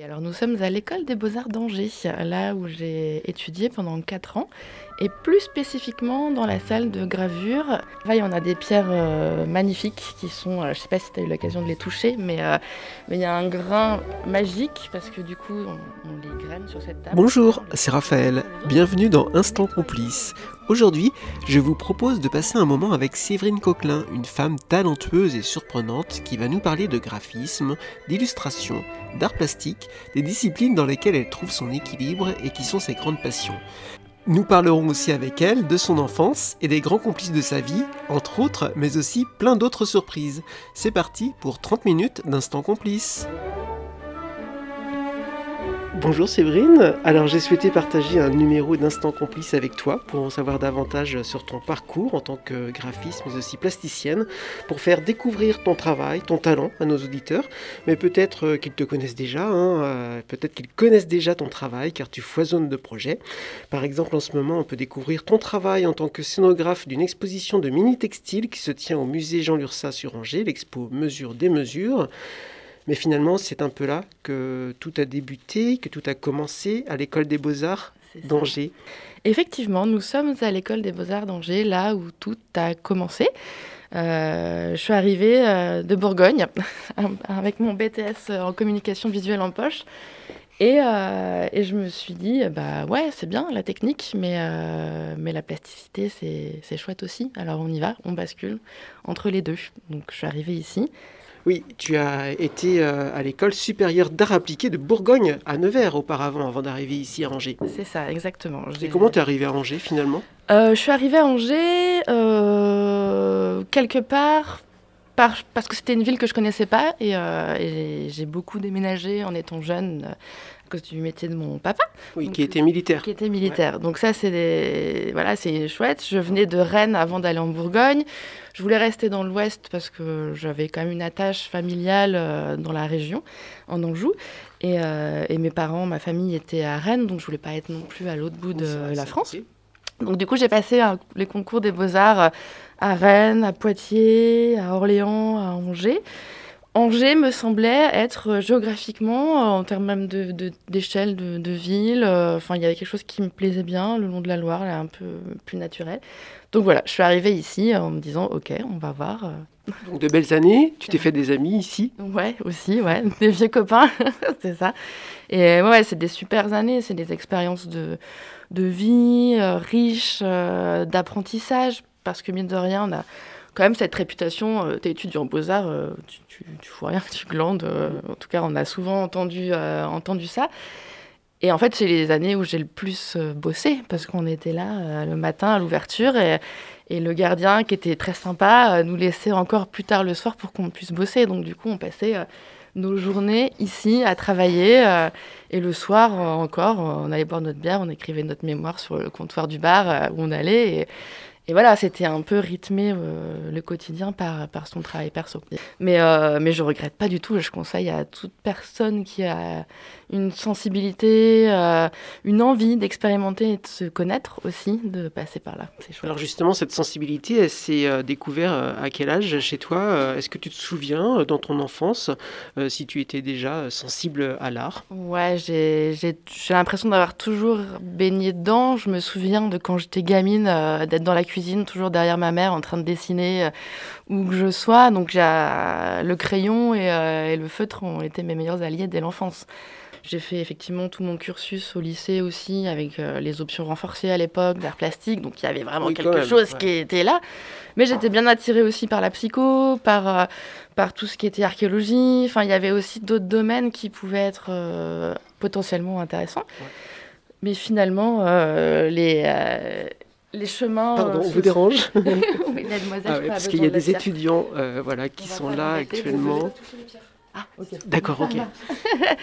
alors nous sommes à l'école des beaux-arts d'Angers, là où j'ai étudié pendant 4 ans, et plus spécifiquement dans la salle de gravure. Là, on a des pierres euh, magnifiques qui sont, euh, je sais pas si tu eu l'occasion de les toucher, euh, mais il y a un grain magique parce que du coup on les graine sur cette table. Bonjour, c'est Raphaël, bienvenue dans Instant Complice. Aujourd'hui, je vous propose de passer un moment avec Séverine Coquelin, une femme talentueuse et surprenante qui va nous parler de graphisme, d'illustration, d'art plastique, des disciplines dans lesquelles elle trouve son équilibre et qui sont ses grandes passions. Nous parlerons aussi avec elle de son enfance et des grands complices de sa vie, entre autres, mais aussi plein d'autres surprises. C'est parti pour 30 minutes d'instant complice. Bonjour Séverine, alors j'ai souhaité partager un numéro d'Instant Complice avec toi pour en savoir davantage sur ton parcours en tant que graphiste mais aussi plasticienne, pour faire découvrir ton travail, ton talent à nos auditeurs, mais peut-être euh, qu'ils te connaissent déjà, hein, euh, peut-être qu'ils connaissent déjà ton travail car tu foisonnes de projets. Par exemple en ce moment on peut découvrir ton travail en tant que scénographe d'une exposition de mini-textile qui se tient au musée Jean Lursa sur Angers, l'expo Mesure des mesures. Mais finalement, c'est un peu là que tout a débuté, que tout a commencé à l'école des beaux-arts d'Angers. Effectivement, nous sommes à l'école des beaux-arts d'Angers, là où tout a commencé. Euh, je suis arrivée euh, de Bourgogne avec mon BTS en communication visuelle en poche. Et, euh, et, je me suis dit, bah ouais, c'est bien la technique, mais, euh, mais la plasticité, c'est chouette aussi. Alors on y va, on bascule entre les deux. Donc je suis arrivée ici. Oui, tu as été euh, à l'école supérieure d'art appliqué de Bourgogne à Nevers auparavant, avant d'arriver ici à Angers. C'est ça, exactement. Et comment tu es arrivée à Angers finalement? Euh, Je suis arrivée à Angers euh, quelque part par, parce que c'était une ville que je connaissais pas et, et j'ai beaucoup déménagé en étant jeune cause du métier de mon papa. Oui, qui était militaire. Qui était militaire. Donc ça, c'est voilà, c'est chouette. Je venais de Rennes avant d'aller en Bourgogne. Je voulais rester dans l'Ouest parce que j'avais quand même une attache familiale euh, dans la région, en Anjou. Et, euh, et, mes parents, ma famille était à Rennes, donc je voulais pas être non plus à l'autre bout de la France. Donc du coup, j'ai passé euh, les concours des beaux-arts à Rennes, à Poitiers, à Orléans, à Angers. Angers me semblait être géographiquement, en termes même d'échelle de, de, de, ville, enfin il y avait quelque chose qui me plaisait bien, le long de la Loire, là, un peu plus naturel. Donc voilà, je suis arrivée ici en me disant, ok, on va voir. Donc de belles années, tu t'es fait des amis ici? Ouais, aussi, ouais, des vieux copains, c'est ça. Et ouais, c'est des super années, c'est des expériences de, de vie euh, riches, euh, d'apprentissage, parce que mine de rien, on a quand même cette réputation, euh, t'es étudiant en beaux-arts, euh, tu, tu, tu, fous rien, tu glandes. Euh, en tout cas, on a souvent entendu, euh, entendu ça. Et en fait, c'est les années où j'ai le plus bossé, parce qu'on était là le matin à l'ouverture, et, et, le gardien, qui était très sympa, nous laissait encore plus tard le soir pour qu'on puisse bosser. Donc du coup, on passait nos journées ici à travailler, et le soir encore, on allait boire notre bière, on écrivait notre mémoire sur le comptoir du bar où on allait. Et, et voilà, c'était un peu rythmé euh, le quotidien par, par son travail perso. Mais, euh, mais je regrette pas du tout. Je conseille à toute personne qui a une sensibilité, euh, une envie d'expérimenter et de se connaître aussi, de passer par là. Alors justement, cette sensibilité, elle s'est euh, découverte à quel âge chez toi Est-ce que tu te souviens dans ton enfance si tu étais déjà sensible à l'art? Ouais, j'ai l'impression d'avoir toujours baigné dedans. Je me souviens de quand j'étais gamine, d'être dans la cuisine, toujours derrière ma mère en train de dessiner où que je sois. Donc le crayon et, et le feutre ont été mes meilleurs alliés dès l'enfance. J'ai fait effectivement tout mon cursus au lycée aussi, avec euh, les options renforcées à l'époque, d'art plastique. Donc il y avait vraiment oui, quelque même, chose ouais. qui était là. Mais j'étais bien attirée aussi par la psycho, par, euh, par tout ce qui était archéologie. Enfin, il y avait aussi d'autres domaines qui pouvaient être euh, potentiellement intéressants. Ouais. Mais finalement, euh, les, euh, les chemins. Pardon, on vous dérange Oui, la demoiselle. Ah, parce qu'il y a des étudiants voilà, qui sont là actuellement. Ah, okay. D'accord, ok.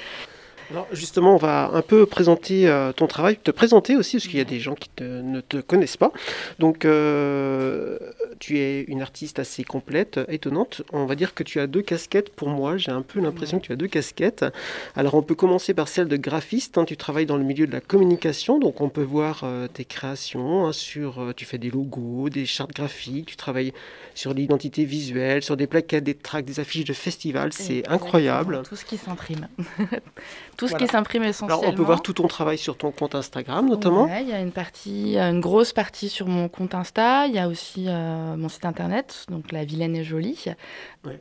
Alors justement, on va un peu présenter euh, ton travail, te présenter aussi, parce qu'il y a des gens qui te, ne te connaissent pas. Donc, euh, tu es une artiste assez complète, étonnante. On va dire que tu as deux casquettes pour moi. J'ai un peu l'impression que tu as deux casquettes. Alors, on peut commencer par celle de graphiste. Hein. Tu travailles dans le milieu de la communication, donc on peut voir euh, tes créations. Hein, sur, tu fais des logos, des chartes graphiques, tu travailles sur l'identité visuelle, sur des plaquettes, des tracts, des affiches de festivals. C'est incroyable. Tout ce qui s'imprime. tout ce qui s'imprime essentiellement. Alors, on peut voir tout ton travail sur ton compte Instagram, notamment. il y a une partie, une grosse partie sur mon compte Insta. Il y a aussi euh, mon site internet, donc La Vilaine est jolie.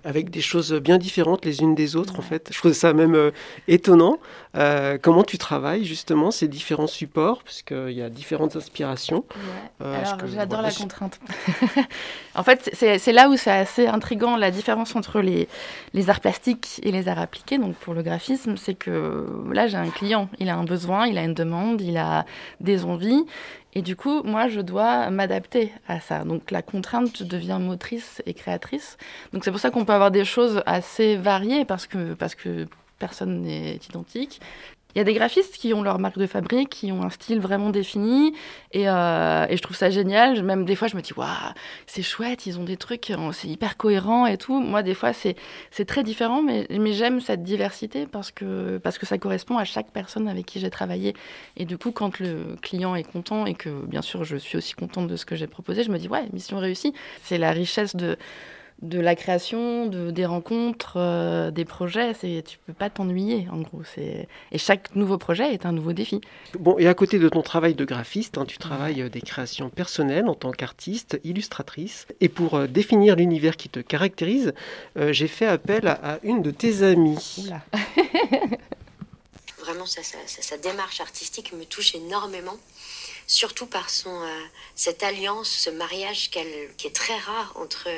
avec des choses bien différentes les unes des autres, en fait. Je trouve ça même euh, étonnant. Euh, comment tu travailles justement ces différents supports, parce qu'il y a différentes inspirations. Alors, j'adore la contrainte. en fait, c'est là où c'est assez intriguant la différence entre les, les arts plastiques et les arts appliqués. Donc, pour le graphisme, c'est que là, j'ai un client, il a un besoin, il a une demande, il a des envies. Et du coup, moi, je dois m'adapter à ça. Donc la contrainte devient motrice et créatrice. Donc c'est pour ça qu'on peut avoir des choses assez variées parce que, parce que personne n'est identique. Il y a des graphistes qui ont leur marque de fabrique, qui ont un style vraiment défini, et, euh, je trouve ça génial. Même des fois, je me dis, waouh, c'est chouette, ils ont des trucs, euh, c'est hyper cohérent et tout. Moi, des fois, c'est très différent, mais, mais j'aime cette diversité parce que, parce que ça correspond à chaque personne avec qui j'ai travaillé. Et du coup, quand le client est content et que, bien sûr, je suis aussi contente de ce que j'ai proposé, je me dis, ouais, mission réussie. C'est la richesse de de la création, de, des rencontres, euh, des projets. C'est, tu peux pas t'ennuyer, en gros. C'est, et chaque nouveau projet est un nouveau défi. Bon, et à côté de ton travail de graphiste, hein, tu travailles euh, des créations personnelles en tant qu'artiste, illustratrice. Et pour euh, définir l'univers qui te caractérise, j'ai fait appel à, une de tes amies. Vraiment, sa démarche artistique me touche énormément surtout par son, euh, cette alliance, ce mariage qui est très rare entre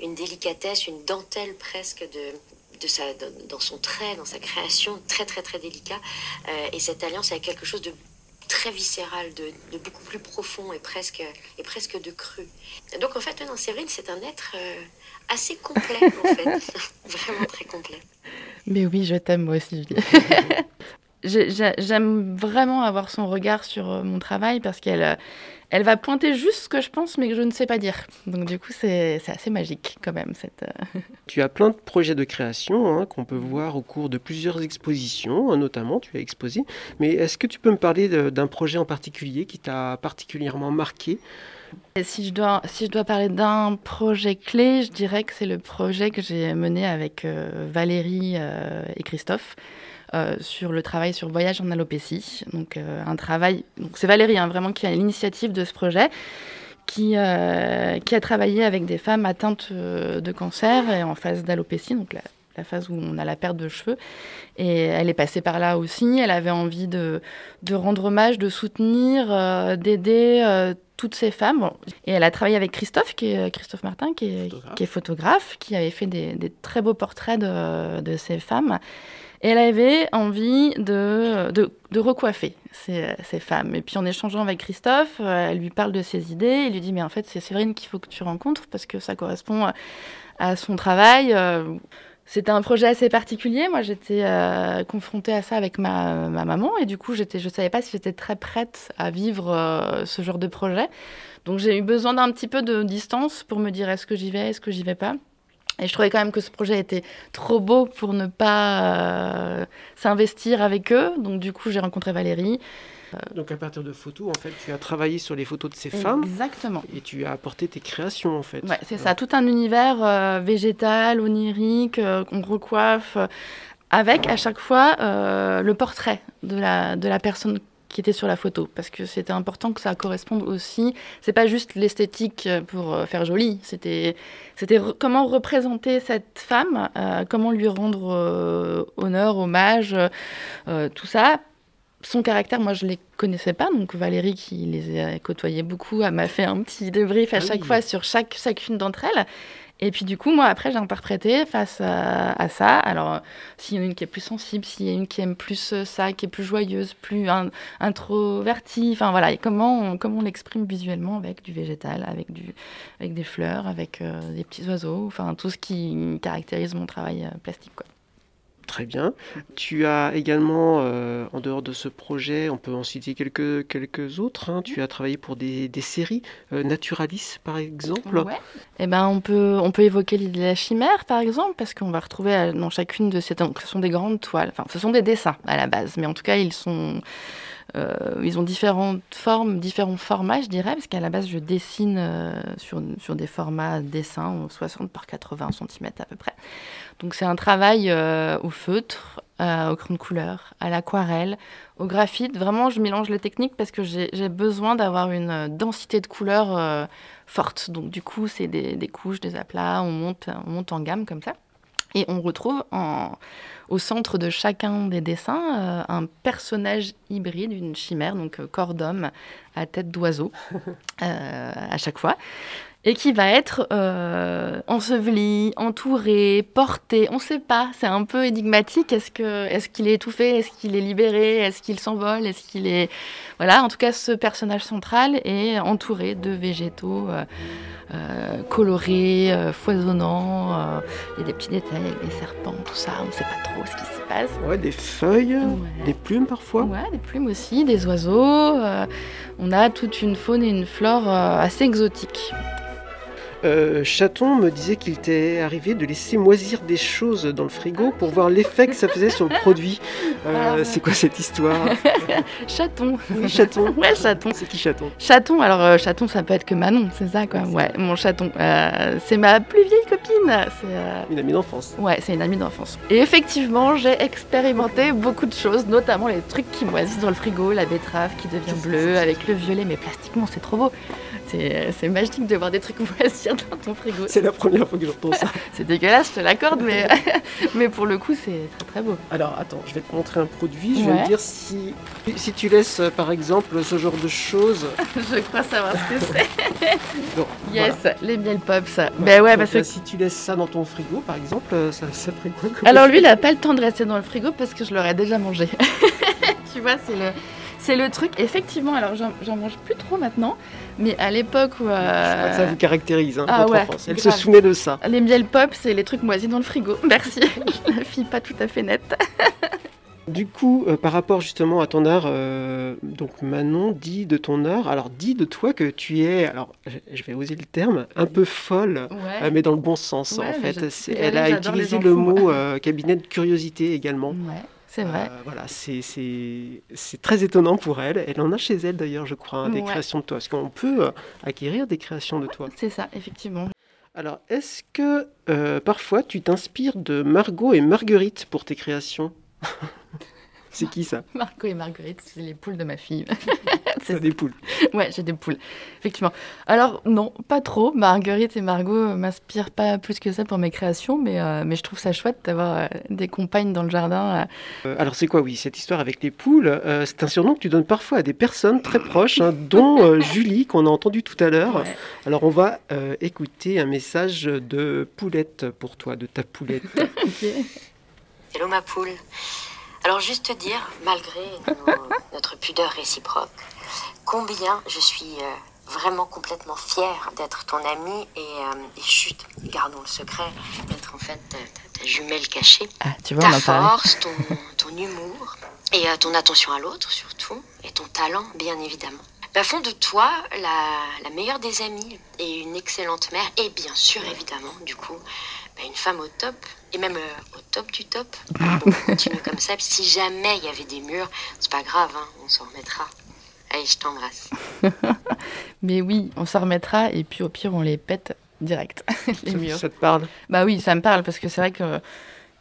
une délicatesse, une dentelle presque de, de sa, dans son trait, dans sa création, très très très délicat, euh, et cette alliance avec quelque chose de très viscéral, de, de, beaucoup plus profond et presque, et presque de cru. Donc en fait, non, Séverine, c'est un être euh, assez complet, en fait. Vraiment très complet. Mais oui, je t'aime moi aussi, Julie. J'aime vraiment avoir son regard sur euh, mon travail parce qu'elle euh, elle va pointer juste ce que je pense mais que je ne sais pas dire. Donc du coup, c'est assez magique quand même. Cette, euh, Tu as plein de projets de création hein, qu'on peut voir au cours de plusieurs expositions, notamment tu as exposé. Mais est-ce que tu peux me parler d'un projet en particulier qui t'a particulièrement marqué? Si je, dois, si je dois parler d'un projet clé, je dirais que c'est le projet que j'ai mené avec Valérie et Christophe. Euh, sur le travail sur voyage en alopécie. Donc euh, un travail, donc c'est Valérie hein, vraiment qui a l'initiative de ce projet. Qui, euh, qui, a travaillé avec des femmes atteintes de cancer et en phase d'alopécie, donc la, la, phase où on a la perte de cheveux. Et elle est passée par là aussi. Elle avait envie de, de rendre hommage, de soutenir, d'aider toutes ces femmes. Et elle a travaillé avec Christophe, qui est, Christophe Martin, qui est photographe, qui, est photographe, qui avait fait des, des très beaux portraits de, de ces femmes. Et elle avait envie de, de, recoiffer ces, ces, femmes. Et puis en échangeant avec Christophe, euh, elle lui parle de ses idées. Il lui dit, mais en fait, c'est Séverine qu'il faut que tu rencontres parce que ça correspond à son travail. Euh, c'était un projet assez particulier. Moi, j'étais euh, confrontée à ça avec ma, ma maman et du coup, je ne savais pas si j'étais très prête à vivre ce genre de projet. Donc, j'ai eu besoin d'un petit peu de distance pour me dire est-ce que j'y vais, est-ce que j'y vais pas? Et je trouvais quand même que ce projet était trop beau pour ne pas euh, s'investir avec eux. Donc du coup, j'ai rencontré Valérie. Euh, Donc à partir de photos, en fait, tu as travaillé sur les photos de ces femmes. Exactement. Et tu as apporté tes créations, en fait. Ouais, c'est ça, tout un univers euh, végétal, onirique, qu'on recoiffe, avec à chaque fois le portrait de la, de la personne qui était sur la photo parce que c'était important que ça corresponde aussi. C'est pas juste l'esthétique pour euh, faire joli c'était c'était comment représenter cette femme euh, comment lui rendre euh, honneur hommage tout ça. Son caractère, moi je ne les connaissais pas, donc Valérie qui les a côtoyés beaucoup m'a fait un petit débrief à ah chaque fois sur chaque, chacune d'entre elles. Et puis du coup, moi, après, j'ai interprété face à, ça. Alors, s'il y en a une qui est plus sensible, s'il y a une qui aime plus euh, ça, qui est plus joyeuse, plus introvertie, enfin voilà, et comment on, comment on l'exprime visuellement avec du végétal, avec, du, avec des fleurs, avec euh, des petits oiseaux, enfin tout ce qui caractérise mon travail euh, plastique, quoi. Très bien. Tu as également, euh, en dehors de ce projet, on peut en citer quelques, quelques autres. Hein. Tu as travaillé pour des, des séries, euh, Naturalis par exemple. Ouais. Eh ben, on, peut, on peut évoquer l'idée de la chimère par exemple, parce qu'on va retrouver euh, dans chacune de ces. Ce sont des grandes toiles, enfin, ce sont des dessins à la base, mais en tout cas, ils sont. Ils ont différentes formes, différents formats, je dirais, parce qu'à la base, je dessine sur, sur des formats dessins, 60 par 80 cm à peu près. Donc c'est un travail au feutre, au crayon de couleur, à l'aquarelle, au graphite. Vraiment, je mélange les techniques parce que j'ai besoin d'avoir une densité de couleurs forte. Donc du coup, c'est des, couches, des aplats, on monte, on monte en gamme comme ça. Et on retrouve au centre de chacun des dessins euh, un personnage hybride, une chimère, donc euh, corps d'homme à tête d'oiseau, euh, à chaque fois et qui va être euh, enseveli, entouré, porté. On ne sait pas, c'est un peu énigmatique. Est-ce que, est-ce qu'il est étouffé, est-ce qu'il est libéré, est-ce qu'il s'envole, est-ce qu'il est, voilà. En tout cas, ce personnage central est entouré de végétaux euh, euh, colorés, foisonnants. Il y a des petits détails avec des serpents, tout ça. On ne sait pas trop ce qui se passe. Ouais, des feuilles, des plumes parfois. Ouais, des plumes aussi, des oiseaux. On a toute une faune et une flore assez exotiques. Euh, Chaton me disait qu'il t'est arrivé de laisser moisir des choses dans le frigo pour voir l'effet que ça faisait sur le produit. Euh, c'est quoi cette histoire Chaton. Oui, chaton. Ouais, chaton. C'est qui chaton? Chaton, alors euh, chaton, ça peut être que Manon, c'est ça quoi. Ouais, mon chaton. c'est ma plus vieille copine. C'est une amie d'enfance. Ouais, c'est une amie d'enfance. Et effectivement, j'ai expérimenté beaucoup de choses, notamment les trucs qui moisissent dans le frigo, la betterave qui devient bleue avec le violet, mais plastiquement, c'est trop beau. C'est magique de voir des trucs moisir dans ton frigo. C'est la première fois que j'entends ça. c'est dégueulasse, je te l'accorde, mais, mais pour le coup, c'est très très beau. Alors attends, je vais te montrer un produit. Je vais te dire si, si tu laisses euh, par exemple ce genre de choses. je crois savoir ce que c'est. yes, les miel pops. Ben ouais, parce que... Si tu laisses ça dans ton frigo par exemple, euh, ça, ça ferait quoi Alors lui, il n'a pas le temps de rester dans le frigo parce que je l'aurais déjà mangé. tu vois, c'est le c'est le truc, effectivement, alors j'en mange plus trop maintenant, mais à l'époque où. Je crois que ça vous caractérise, hein, ah votre enfance. Elle se souvenait de ça. Les miel pop, c'est les trucs moisis dans le frigo. Merci. La fille pas tout à fait nette. Du coup, euh, par rapport justement à ton art, euh, donc Manon dit de ton art, alors dit de toi que tu es, alors je vais oser le terme, un peu folle, euh, mais dans le bon sens en fait. Elle a utilisé le mot cabinet de curiosité également. Ouais. C'est vrai. Euh, voilà, c'est très étonnant pour elle. Elle en a chez elle d'ailleurs, je crois, hein, des créations de toi. Est-ce qu'on peut euh, acquérir des créations de toi? C'est ça, effectivement. Alors, est-ce que euh, parfois tu t'inspires de Margot et Marguerite pour tes créations? C'est qui ça Marco et Marguerite, c'est les poules de ma fille. c'est des poules. Ouais, j'ai des poules, effectivement. Alors non, pas trop. Marguerite et Margot m'inspirent pas plus que ça pour mes créations, mais, euh, mais je trouve ça chouette d'avoir euh, des compagnes dans le jardin. Euh. alors c'est quoi, oui, cette histoire avec les poules C'est un surnom que tu donnes parfois à des personnes très proches, hein, dont Julie qu'on a entendu tout à l'heure. Alors on va écouter un message de Poulette pour toi, de ta Poulette. Hello ma poule. Alors juste dire, malgré notre pudeur réciproque, combien je suis euh, vraiment complètement fière d'être ton amie et, euh, chute, gardons le secret, d'être en fait ta, jumelle cachée. Ah, tu vois, ta force, ton, ton, humour et euh, ton attention à l'autre surtout, et ton talent bien évidemment. Bah, fond de toi, la, la, meilleure des amies et une excellente mère, et bien sûr évidemment, du coup, bah, une femme au top et même euh, au top du top. On continue comme ça. Si jamais il y avait des murs, c'est pas grave, hein, on s'en remettra. Allez, je t'embrasse. Mais oui, on s'en remettra et puis au pire, on les pète direct. les murs. Ça te parle? Bah oui, ça me parle parce que c'est vrai que,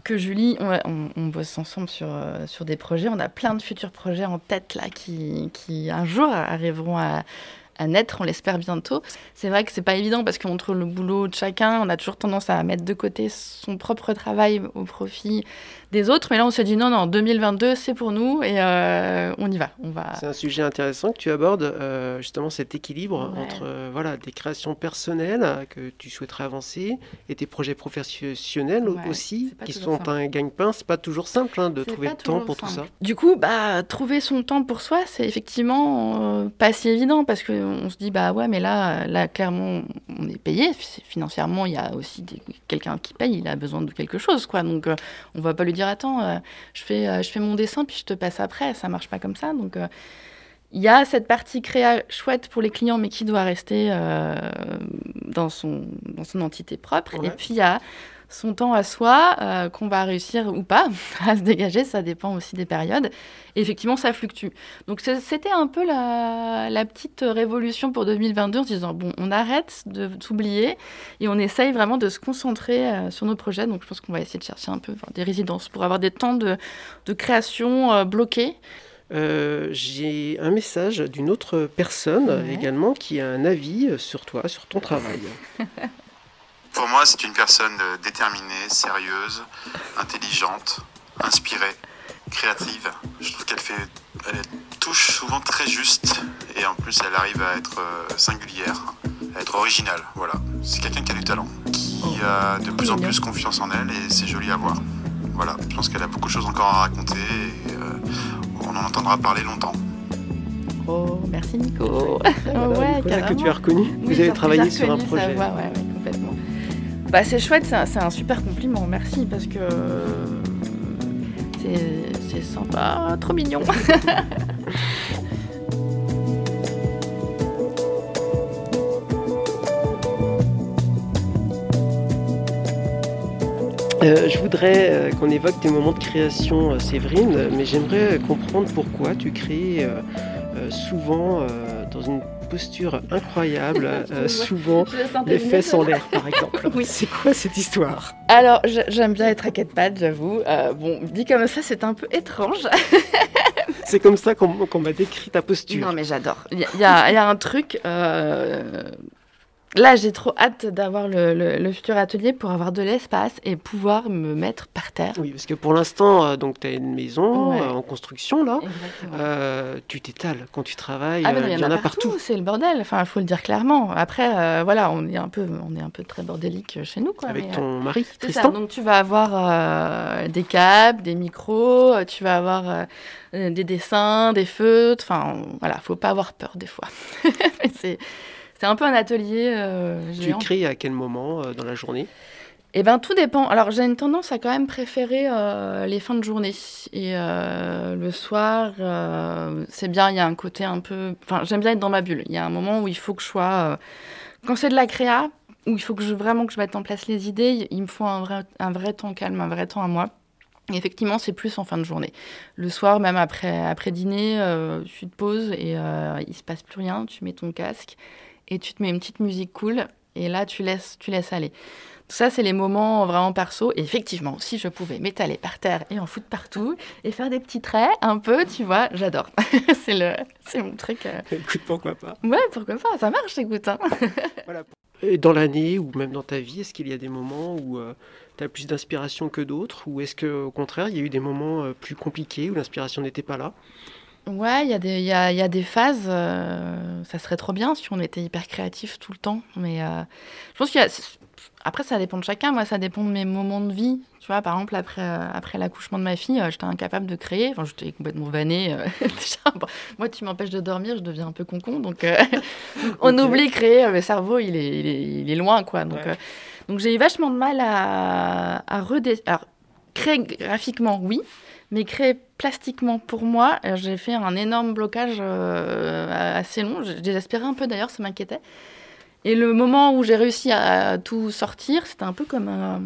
que Julie, on, on, bosse ensemble sur, euh, sur des projets. On a plein de futurs projets en tête là qui, qui un jour arriveront à à naître, on l'espère bientôt. C'est vrai que c'est pas évident parce qu'entre le boulot de chacun, on a toujours tendance à mettre de côté son propre travail au profit des autres. Mais là, on se dit non, non, 2022, c'est pour nous et euh, on y va. On va. C'est un sujet intéressant que tu abordes, euh, justement cet équilibre entre euh, voilà des créations personnelles que tu souhaiterais avancer et tes projets professionnels aussi, qui sont un gagne-pain. C'est pas toujours simple hein, de trouver le temps pour tout ça. Du coup, bah trouver son temps pour soi, c'est effectivement pas si évident parce que on se dit bah ouais, mais là, là clairement, on est payé financièrement. Il y a aussi quelqu'un qui paye, il a besoin de quelque chose, quoi. Donc on va pas lui dire attends, euh, je, fais, euh, je fais mon dessin puis je te passe après. Ça marche pas comme ça. Donc euh, il y a cette partie créa chouette pour les clients, mais qui doit rester dans, son, dans son entité propre. Et puis il y a son temps à soi, qu'on va réussir ou pas à se dégager, ça dépend aussi des périodes. Et effectivement, ça fluctue. Donc c'était un peu la, la, petite révolution pour 2022 en se disant, bon, on arrête de s'oublier et on essaye vraiment de se concentrer sur nos projets. Donc je pense qu'on va essayer de chercher un peu des résidences pour avoir des temps de, de création bloqués. Euh, j'ai un message d'une autre personne également qui a un avis sur toi, sur ton travail. Pour moi, c'est une personne déterminée, sérieuse, intelligente, inspirée, créative. Je trouve qu'elle fait, elle touche souvent très juste et en plus elle arrive à être euh, singulière, à être originale. Voilà, c'est quelqu'un qui a du talent, qui oh. a de plus en plus confiance en elle et c'est joli à voir. Voilà, je pense qu'elle a beaucoup de choses encore à raconter et euh, on en entendra parler longtemps. Oh, merci Nico. ouais, que tu as reconnu. Vous avez travaillé sur un projet. ouais, ouais, complètement. Bah, c'est chouette, c'est un, super compliment, merci, parce que c'est sympa, trop mignon. Euh, je voudrais euh, qu'on évoque tes moments de création, euh, Séverine, mais j'aimerais comprendre pourquoi tu crées souvent dans une posture incroyable, souvent les fesses en l'air, par exemple. oui. C'est quoi cette histoire? Alors, j'aime bien être à quatre pattes, j'avoue. bon, dit comme ça, c'est un peu étrange. c'est comme ça qu'on m'a décrit ta posture. Non, mais j'adore. Il y, a un truc Là, j'ai trop hâte d'avoir le, futur atelier pour avoir de l'espace et pouvoir me mettre par terre. Oui, parce que pour l'instant, euh, donc tu as une maison euh, en construction là. Euh, tu t'étales quand tu travailles. Ah, il y, en a partout. C'est le bordel. Enfin, il faut le dire clairement. Après, voilà, on est un peu, on est un peu très bordélique chez nous, quoi. Avec ton mari, Tristan. Donc tu vas avoir des câbles, des micros, tu vas avoir des dessins, des feutres. Enfin, voilà, faut pas avoir peur des fois. c'est c'est un peu un atelier euh, Tu écris à quel moment euh, dans la journée? Eh bien, tout dépend. Alors, j'ai une tendance à quand même préférer euh, les fins de journée. Et le soir, c'est bien, il y a un côté un peu... Enfin, j'aime bien être dans ma bulle. Il y a un moment où il faut que je sois... Quand c'est de la créa, où il faut que je, vraiment que je mette en place les idées, il me faut un vrai, un vrai temps calme, un vrai temps à moi. Et effectivement, c'est plus en fin de journée. Le soir, même après, après dîner, tu te poses et il se passe plus rien. Tu mets ton casque et tu te mets une petite musique cool et là tu laisses, tu laisses aller. Tout ça, c'est les moments vraiment perso. Et effectivement, si je pouvais m'étaler par terre et en foutre partout et faire des petits traits un peu, tu vois, j'adore. c'est le, c'est mon truc. Euh. Écoute, pourquoi pas Ouais, pourquoi pas, ça marche, écoute. Hein. voilà. Et dans l'année ou même dans ta vie, est-ce qu'il y a des moments où euh, tu as plus d'inspiration que d'autres Ou est-ce qu'au contraire, il y a eu des moments euh, plus compliqués où l'inspiration n'était pas là? Ouais, il y, a des, y, a, y a des phases. Euh, ça serait trop bien si on était hyper créatif tout le temps. Mais euh, je pense qu'il y a. Après, ça dépend de chacun. Moi, ça dépend de mes moments de vie. Tu vois, par exemple, après, euh, après l'accouchement de ma fille, j'étais incapable de créer. Enfin, j'étais complètement vannée. moi, tu m'empêches de dormir, je deviens un peu concon. Donc, on oublie créer. Le cerveau, il est, il est, il est loin, quoi. Donc, donc j'ai eu vachement de mal à, à redé... Alors, créer graphiquement, oui. Mais créer plastiquement pour moi, euh, j'ai fait un énorme blocage euh, assez long. J'ai désespéré un peu d'ailleurs, ça m'inquiétait. Et le moment où j'ai réussi à tout sortir, c'était un peu comme un.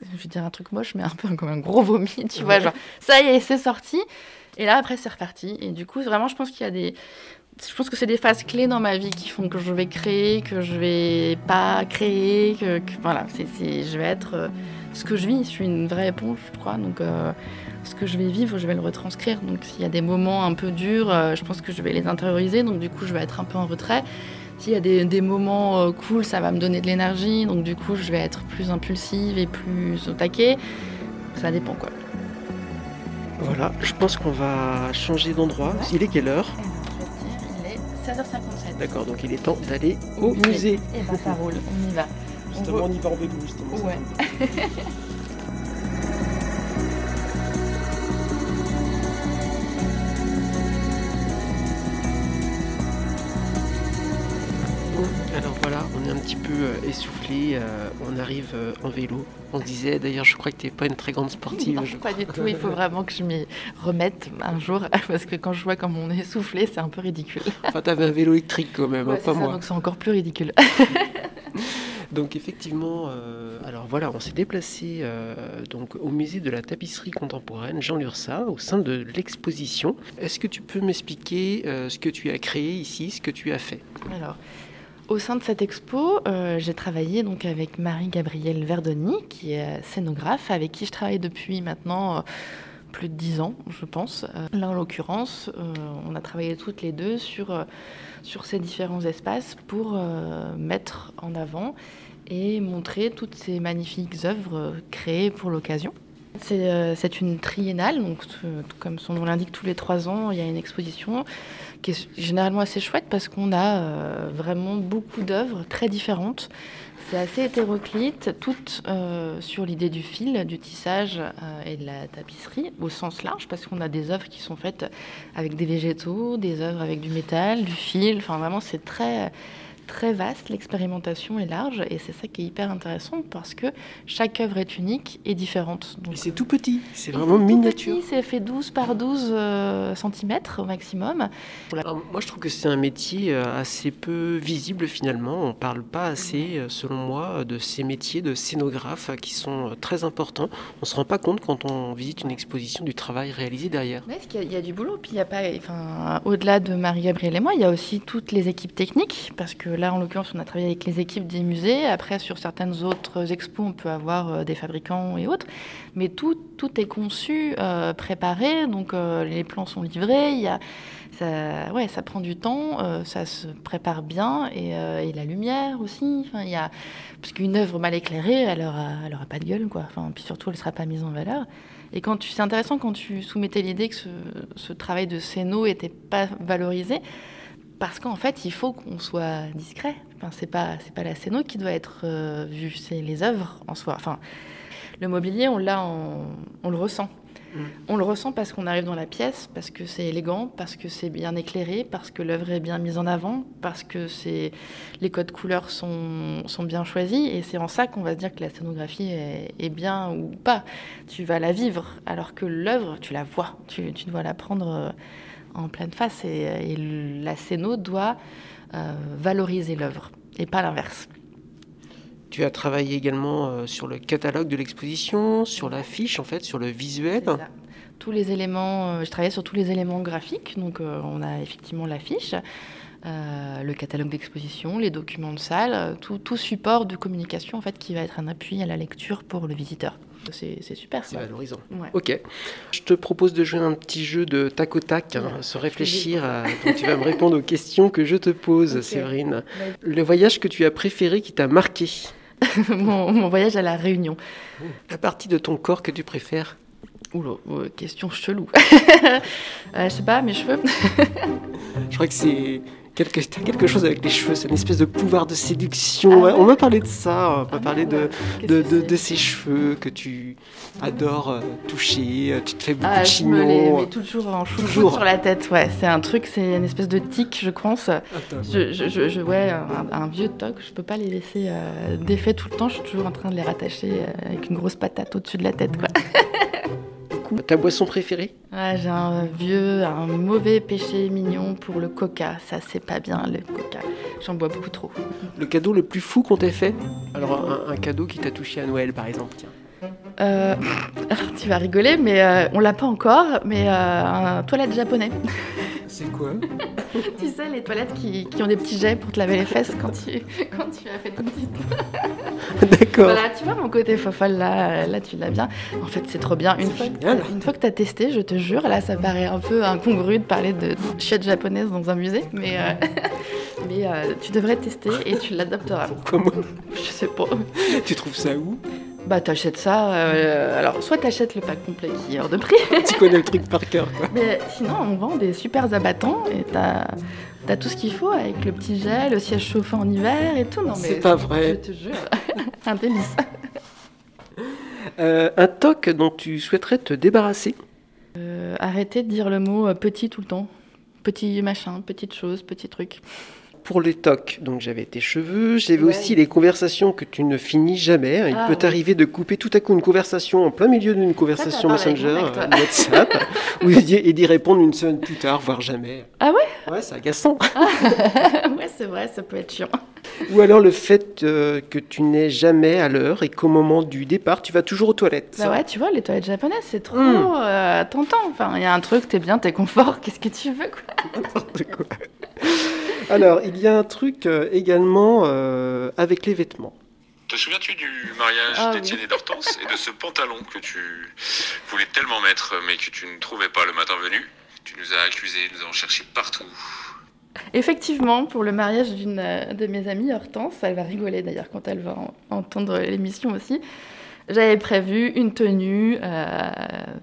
Je vais dire un truc moche, mais un peu comme un gros vomi, tu vois. Genre, ça y est, c'est sorti. Et là, après, c'est reparti. Et du coup, vraiment, je pense qu'il y a des. Je pense que c'est des phases clés dans ma vie qui font que je vais créer, que je vais pas créer, que, voilà, c'est, je vais être euh, ce que je vis. Je suis une vraie éponge, je crois. Donc, ce que je vais vivre, je vais le retranscrire. Donc s'il y a des moments un peu durs, euh, je pense que je vais les intérioriser. Donc du coup, je vais être un peu en retrait. S'il y a des, moments euh, cool, ça va me donner de l'énergie. Donc du coup, je vais être plus impulsive et plus au taquet. Ça dépend quoi. Voilà, je pense qu'on va changer d'endroit. Il est quelle heure Il est 16h57. D'accord, donc il est temps d'aller au musée. Et bah ça roule, on y va. Justement, on, y va en vélo, justement. Ouais. petit peu euh, essoufflé, euh, on arrive euh, en vélo. On se disait, d'ailleurs, je crois que tu n'es pas une très grande sportive. Non, pas du tout, il faut vraiment que je m'y remette un jour, parce que quand je vois comme on est essoufflé, c'est un peu ridicule. Enfin, tu avais un vélo électrique quand même, hein, pas moi. donc c'est encore plus ridicule. Donc effectivement, euh, alors voilà, on s'est déplacé euh, donc au musée de la tapisserie contemporaine Jean Lursa au sein de l'exposition. Est-ce que tu peux m'expliquer euh, ce que tu as créé ici, ce que tu as fait? Alors, au sein de cette expo, j'ai travaillé donc avec Marie-Gabrielle Verdoni, qui est scénographe, avec qui je travaille depuis maintenant plus de dix ans, je pense. là, en l'occurrence, on a travaillé toutes les deux sur, ces différents espaces pour mettre en avant et montrer toutes ces magnifiques œuvres créées pour l'occasion. C'est euh, une triennale, donc comme son nom l'indique, tous les trois ans, il y a une exposition qui est généralement assez chouette parce qu'on a euh, vraiment beaucoup d'œuvres très différentes. C'est assez hétéroclite, toutes euh, sur l'idée du fil, du tissage et de la tapisserie au sens large, parce qu'on a des œuvres qui sont faites avec des végétaux, des œuvres avec du métal, du fil. Enfin, vraiment, c'est très très vaste, l'expérimentation est large et c'est ça qui est hyper intéressant parce que chaque œuvre est unique et différente. Donc, c'est tout petit, c'est vraiment miniature. C'est fait 12 par 12 euh, cm au maximum. moi je trouve que c'est un métier euh, assez peu visible finalement. On ne parle pas assez, euh, selon moi, de ces métiers de scénographe qui sont très importants. On ne se rend pas compte quand on visite une exposition du travail réalisé derrière. Oui, il y, a du boulot. Puis il y a pas, enfin, au-delà de Marie-Gabrielle et moi, il y a aussi toutes les équipes techniques parce que là, en l'occurrence, on a travaillé avec les équipes des musées. Après, sur certaines autres expos, on peut avoir euh, des fabricants et autres. Mais tout, tout est conçu, euh, préparé. Donc, euh, les plans sont livrés. Il y a, ça, ouais, ça prend du temps. ça se prépare bien. Et, la lumière aussi. Enfin, il y a, parce qu'une œuvre mal éclairée, elle n'aura elle aura pas de gueule. Quoi. Enfin, puis surtout, elle ne sera pas mise en valeur. Et quand tu, c'est intéressant quand tu soumettais l'idée que ce, travail de scéno n'était pas valorisé parce qu'en fait, il faut qu'on soit discret. Enfin, c'est pas c'est pas la scéno qui doit être euh, vue, c'est les œuvres en soi. Enfin, le mobilier, on l'a, on le ressent. Mm. On le ressent parce qu'on arrive dans la pièce, parce que c'est élégant, parce que c'est bien éclairé, parce que l'œuvre est bien mise en avant, parce que c'est les codes couleurs sont, sont bien choisis. Et c'est en ça qu'on va se dire que la scénographie est, bien ou pas. Tu vas la vivre, alors que l'œuvre, tu la vois, tu, tu dois la prendre euh, en pleine face et, la scéno doit euh, valoriser l'œuvre et pas l'inverse. Tu as travaillé également euh, sur le catalogue de l'exposition, sur l'affiche en fait, sur le visuel. Tous les éléments, euh, je travaillais sur tous les éléments graphiques, donc on a effectivement l'affiche. le catalogue d'exposition, les documents de salle, tout, tout, support de communication en fait qui va être un appui à la lecture pour le visiteur. C'est super C'est valorisant. Ok. Je te propose de jouer un petit jeu de tac au tac, hein, se réfléchir. À... tu vas me répondre aux questions que je te pose, Séverine. Le voyage que tu as préféré qui t'a marqué mon, voyage à La Réunion. La partie de ton corps que tu préfères Oula, question chelou. euh, je sais pas, mes cheveux. je crois que c'est quelque, quelque chose avec les cheveux, c'est une espèce de pouvoir de séduction. Ah on va parler de ça, on va ah parler de, de, de, ces cheveux que tu adores euh, toucher, euh, tu te fais beaucoup ah, de chignons. Je me les toujours en toujours sur la tête, ouais. C'est un truc, c'est une espèce de tic, je pense. Je, je, je, ouais, un, vieux toc, je peux pas les laisser euh, défaits tout le temps, je suis toujours en train de les rattacher avec une grosse patate au-dessus de la tête, quoi. Ta boisson préférée? J'ai un vieux, un mauvais péché mignon pour le coca. Ça, c'est pas bien, le coca. J'en bois beaucoup trop. Le cadeau le plus fou qu'on t'ait fait? Alors, un, cadeau qui t'a touché à Noël, par exemple, tiens. Euh, tu vas rigoler, mais euh, on l'a pas encore, mais euh, un toilette japonais. C'est quoi Tu sais, les toilettes qui, qui, ont des petits jets pour te laver les fesses quand tu, quand tu as fait ton petit. D'accord. Voilà, tu vois mon côté fofolle là, là tu l'as bien. En fait, c'est trop bien. Une fois, une fois que tu as testé, je te jure, là ça paraît un peu incongru de parler de chiottes japonaises dans un musée, mais, euh, mais euh, tu devrais tester et tu l'adopteras. Comment? Je sais pas. Tu trouves ça où? Bah t'achètes ça, euh, alors soit t'achètes le pack complet qui est hors de prix. tu connais le truc par cœur quoi. Mais sinon on vend des super abattants et t'as as tout ce qu'il faut avec le petit gel, le siège chauffant en hiver et tout. Non mais c'est pas vrai. Je te jure, un délice. Euh, un toc dont tu souhaiterais te débarrasser? Euh, Arrêter de dire le mot petit tout le temps. Petit machin, petite chose, petit truc. Pour les tocs, donc j'avais tes cheveux, j'avais aussi les conversations que tu ne finis jamais. Il Ah, peut oui. t'arriver de couper tout à coup une conversation en plein milieu d'une conversation Ça, Messenger, avec euh, WhatsApp, ou et d'y répondre une semaine plus tard, voire jamais. Ah ouais? Ouais, c'est agaçant. Ouais, c'est vrai, ça peut être chiant. Ou alors le fait euh, que tu n'es jamais à l'heure et qu'au moment du départ, tu vas toujours aux toilettes. Bah ouais, tu vois, les toilettes japonaises, c'est trop Mm. euh, tentant. Enfin, il y a un truc, t'es bien, t'es confort, qu'est-ce que tu veux, quoi? N'importe quoi. Alors, il y a un truc euh, également euh, avec les vêtements. Te souviens-tu du mariage Ah, d'Étienne et d'Hortense et de ce pantalon que tu voulais tellement mettre mais que tu ne trouvais pas le matin venu? Tu nous as accusés, nous avons cherché partout. Effectivement, pour le mariage d'une euh, de mes amies, Hortense, elle va rigoler d'ailleurs quand elle va en- entendre l'émission aussi. J'avais prévu une tenue euh,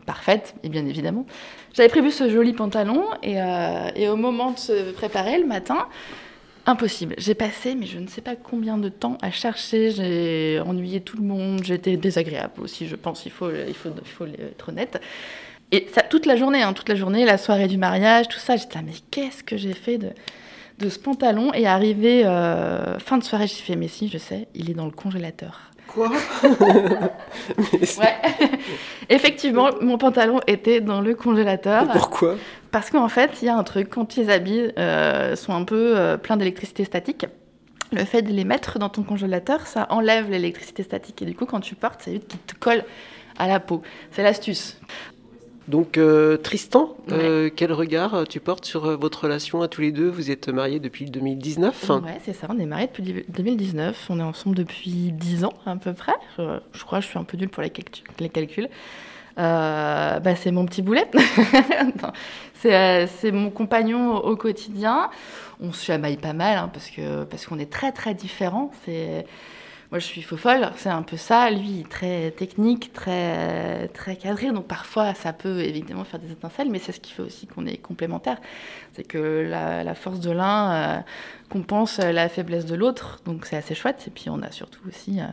parfaite, et bien évidemment. J'avais prévu ce joli pantalon, et, euh, et au moment de se préparer le matin, impossible. J'ai passé, mais je ne sais pas combien de temps à chercher. J'ai ennuyé tout le monde. J'étais désagréable aussi, je pense. Il faut, il faut, il faut être honnête. Et ça, toute la journée, hein, toute la journée, la soirée du mariage, tout ça, j'étais là, mais qu'est-ce que j'ai fait de, de ce pantalon? Et arrivé euh, fin de soirée, j'ai fait, mais si, je sais, il est dans le congélateur. Quoi Ouais, effectivement, mon pantalon était dans le congélateur. Pourquoi? Parce qu'en fait, il y a un truc, quand tes habits euh, sont un peu euh, pleins d'électricité statique, le fait de les mettre dans ton congélateur, ça enlève l'électricité statique. Et du coup, quand tu portes, ça évite qu'il te colle à la peau. C'est l'astuce. Donc, euh, Tristan, euh, quel regard euh, tu portes sur votre relation à tous les deux? Vous êtes mariés depuis 2019 Ouais, c'est ça. On est mariés depuis 2019. On est ensemble depuis 10 ans à peu près. Je, je crois que je suis un peu nulle pour les, calcu- les calculs. Euh, bah, c'est mon petit boulet. C'est mon compagnon au, au quotidien. On se chamaille pas mal hein, parce que parce qu'on est très très différents. C'est moi je suis faux folle, c'est un peu ça. Lui très technique, très très cadré. Donc parfois ça peut évidemment faire des étincelles, mais c'est ce qui fait aussi qu'on est complémentaires. C'est que la, la force de l'un euh, compense la faiblesse de l'autre. Donc c'est assez chouette. Et puis on a surtout aussi euh,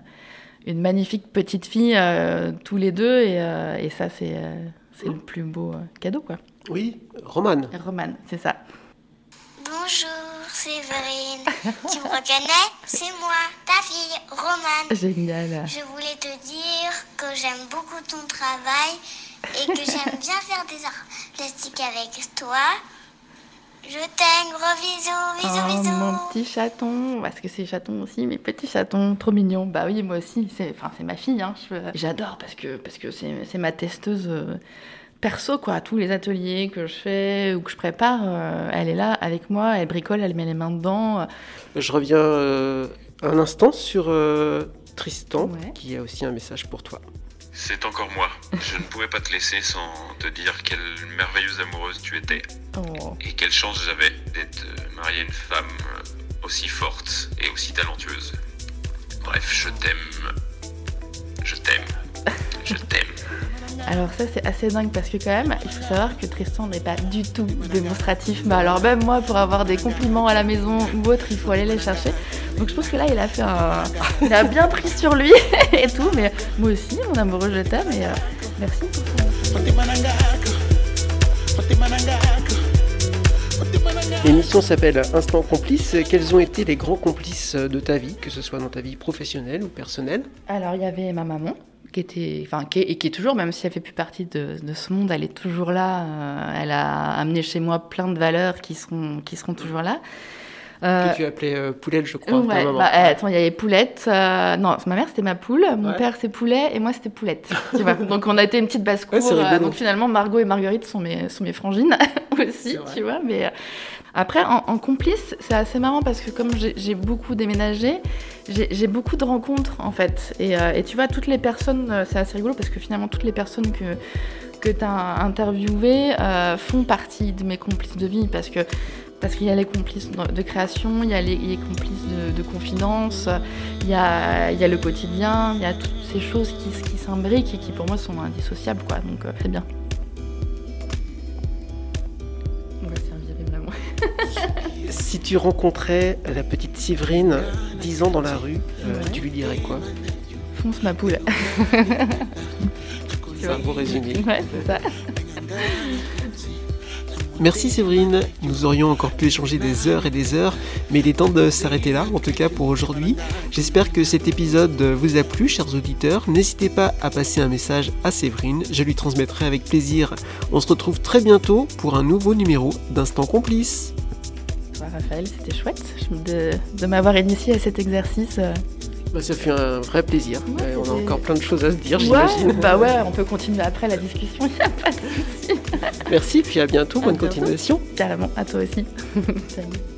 une magnifique petite fille euh, tous les deux. Et, euh, et ça c'est euh, c'est le plus beau euh, cadeau quoi. Oui, Romane. Romane, c'est ça. Bonjour Séverine, tu me reconnais C'est moi, ta fille Romane. Génial. Je voulais te dire que j'aime beaucoup ton travail et que j'aime bien faire des arts plastiques avec toi. Je t'aime, gros bisous, bisous, Oh, bisous. mon petit chaton, parce que c'est chaton aussi, mes petits chatons, trop mignons. Bah oui, moi aussi, c'est, enfin, c'est ma fille. Hein. J'adore parce que parce que c'est, c'est ma testeuse euh, perso quoi. Tous les ateliers que je fais ou que je prépare, euh, elle est là avec moi, elle bricole, elle met les mains dedans. Je reviens euh, un instant sur euh, Tristan, Ouais. qui a aussi un message pour toi. C'est encore moi. Je ne pouvais pas te laisser sans te dire quelle merveilleuse amoureuse tu étais Oh. et quelle chance j'avais d'être euh, marié à une femme aussi forte et aussi talentueuse. Bref, je t'aime. Je t'aime. Je t'aime. Alors ça c'est assez dingue parce que quand même, il faut savoir que Tristan n'est pas du tout démonstratif. Mais alors même moi, pour avoir des compliments à la maison ou autre, il faut aller les chercher. Donc je pense que là, il a fait un... Il a bien pris sur lui et tout. Mais moi aussi, mon amoureux, je t'aime et euh, merci. L'émission s'appelle Instant Complice. Quels ont été les grands complices de ta vie, que ce soit dans ta vie professionnelle ou personnelle? Alors il y avait ma maman qui était, enfin qui est, et qui est toujours, même si elle fait plus partie de, de ce monde, elle est toujours là. euh, elle a amené chez moi plein de valeurs qui seront, qui seront toujours là. Euh, Que tu appelais euh, Poulette, je crois, Ouais, bah, euh, attends, il y avait Poulette. euh, non, ma mère c'était ma poule, mon Ouais. père c'est Poulet et moi c'était Poulette. tu vois. Donc on a été une petite basse-cour. Ouais, c'est euh, rigolo. donc finalement Margot et Marguerite sont mes, sont mes frangines aussi, tu vois. Mais euh, après en, complice, c'est assez marrant parce que comme j'ai beaucoup déménagé, j'ai beaucoup de rencontres en fait. Et, euh, tu vois, toutes les personnes, euh, c'est assez rigolo parce que finalement toutes les personnes que que tu as interviewées euh, font partie de mes complices de vie parce que parce qu'il y a les complices de création, il y a les, complices de, de confidence, il y a, il y a le quotidien, il y a toutes ces choses qui, s'imbriquent et qui pour moi sont indissociables. Quoi. Donc c'est bien. Si tu rencontrais la petite Séverine 10 ans dans la rue, euh, tu lui dirais quoi? Fonce ma poule. C'est un beau résumé. ouais, c'est ça. Merci Séverine, nous aurions encore pu échanger des heures et des heures, mais il est temps de s'arrêter là, en tout cas pour aujourd'hui. J'espère que cet épisode vous a plu, chers auditeurs. N'hésitez pas à passer un message à Séverine, je lui transmettrai avec plaisir. On se retrouve très bientôt pour un nouveau numéro d'Instant Complice. Raphaël, c'était chouette de, de m'avoir initié à cet exercice. Bah, ça fait un vrai plaisir. on a encore plein de choses à se dire, j'imagine. Bah ouais, on peut continuer après la discussion, il n'y a pas de souci. Merci, puis à bientôt, bonne continuation. Carrément, à toi aussi. Salut.